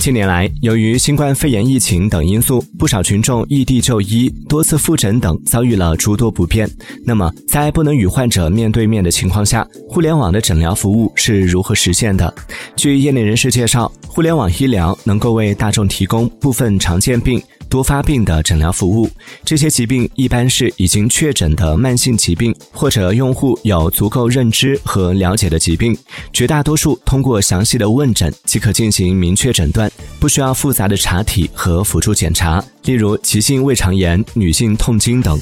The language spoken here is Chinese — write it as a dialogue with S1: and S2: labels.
S1: 近年来，由于新冠肺炎疫情等因素，不少群众异地就医、多次复诊等遭遇了诸多不便。那么，在不能与患者面对面的情况下，互联网的诊疗服务是如何实现的？据业内人士介绍，互联网医疗能够为大众提供部分常见病。多发病的诊疗服务，这些疾病一般是已经确诊的慢性疾病，或者用户有足够认知和了解的疾病。绝大多数通过详细的问诊即可进行明确诊断，不需要复杂的查体和辅助检查，例如急性胃肠炎、女性痛经等。